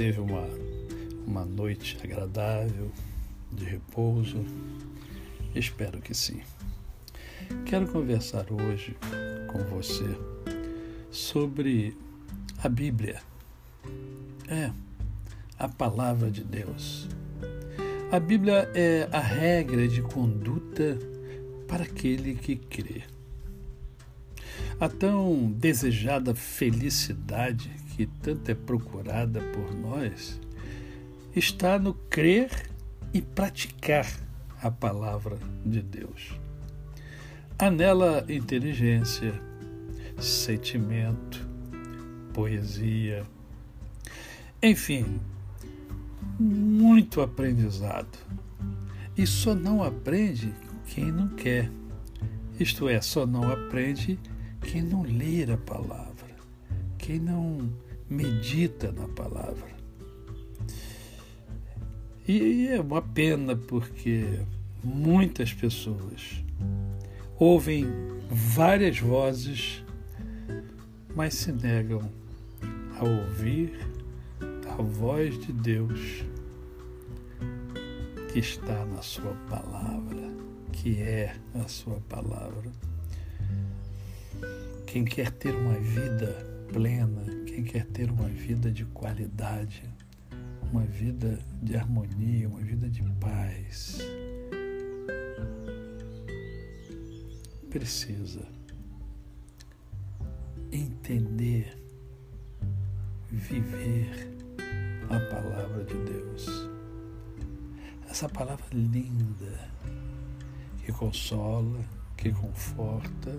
teve uma, uma noite agradável, de repouso? Espero que sim. Quero conversar hoje com você sobre a Bíblia. É, a palavra de Deus. A Bíblia é a regra de conduta para aquele que crê. A tão desejada felicidade que tanto é procurada por nós está no crer e praticar a palavra de Deus. Há nela inteligência, sentimento, poesia, enfim, muito aprendizado. E só não aprende quem não quer. Isto é, só não aprende quem não lê a palavra, quem não medita na palavra. E é uma pena porque muitas pessoas ouvem várias vozes, mas se negam a ouvir a voz de Deus que está na Sua palavra, que é a Sua palavra. Quem quer ter uma vida plena, quem quer ter uma vida de qualidade, uma vida de harmonia, uma vida de paz. Precisa entender, viver a palavra de Deus. Essa palavra linda que consola, que conforta,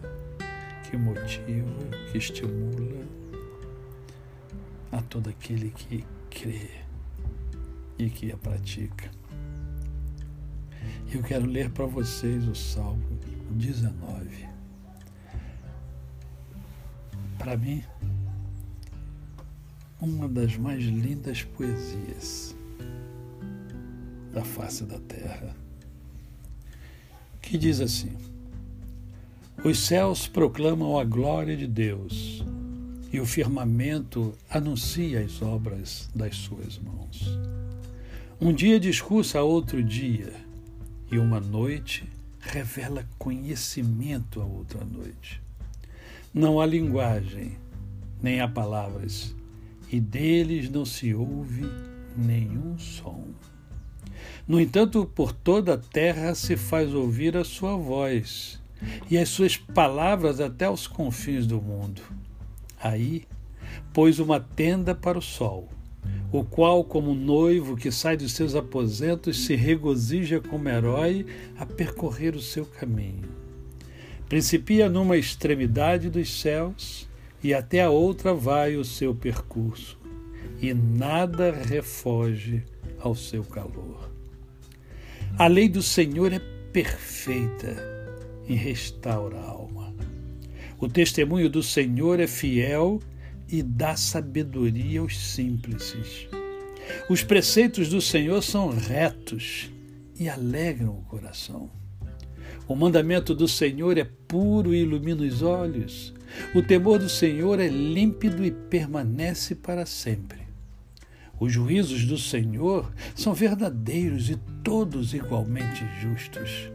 que motiva, que estimula todo aquele que crê e que a pratica. Eu quero ler para vocês o Salmo 19. Para mim, uma das mais lindas poesias da face da terra, que diz assim: Os céus proclamam a glória de Deus e o firmamento anuncia as obras das suas mãos. Um dia discursa a outro dia, e uma noite revela conhecimento a outra noite. Não há linguagem, nem há palavras, e deles não se ouve nenhum som. No entanto, por toda a terra se faz ouvir a sua voz, e as suas palavras até os confins do mundo. Aí pôs uma tenda para o sol o qual, como noivo que sai dos seus aposentos, se regozija como herói a percorrer o seu caminho. Principia numa extremidade dos céus e até a outra vai o seu percurso, e nada refoge ao seu calor. A lei do Senhor é perfeita e restaura a alma. O testemunho do Senhor é fiel e dá sabedoria aos simples. Os preceitos do Senhor são retos e alegram o coração. O mandamento do Senhor é puro e ilumina os olhos. O temor do Senhor é límpido e permanece para sempre. Os juízos do Senhor são verdadeiros e todos igualmente justos.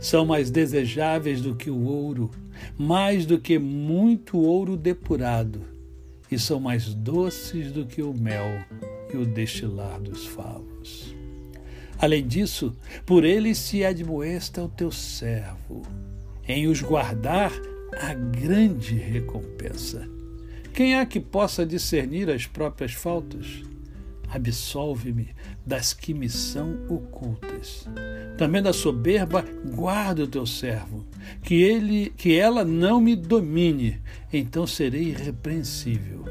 São mais desejáveis do que o ouro, mais do que muito ouro depurado e são mais doces do que o mel e o destilar dos favos. Além disso, por eles se admoesta o teu servo, em os guardar a grande recompensa. Quem há que possa discernir as próprias faltas? Absolve-me das que me são ocultas. Também da soberba guarda o teu servo, que ele que ela não me domine, então serei irrepreensível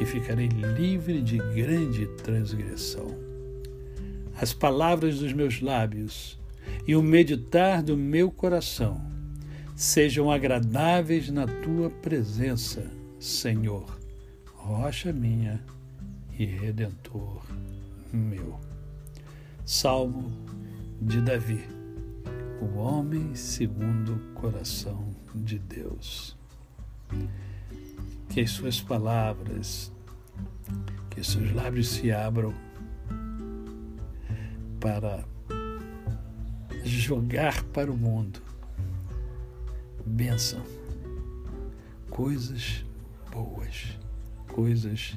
e ficarei livre de grande transgressão. As palavras dos meus lábios e o meditar do meu coração sejam agradáveis na tua presença, Senhor, rocha minha e redentor meu. Salmo de Davi, o homem segundo o coração de Deus. Que as suas palavras, que seus lábios se abram para jogar para o mundo bênção, coisas boas, coisas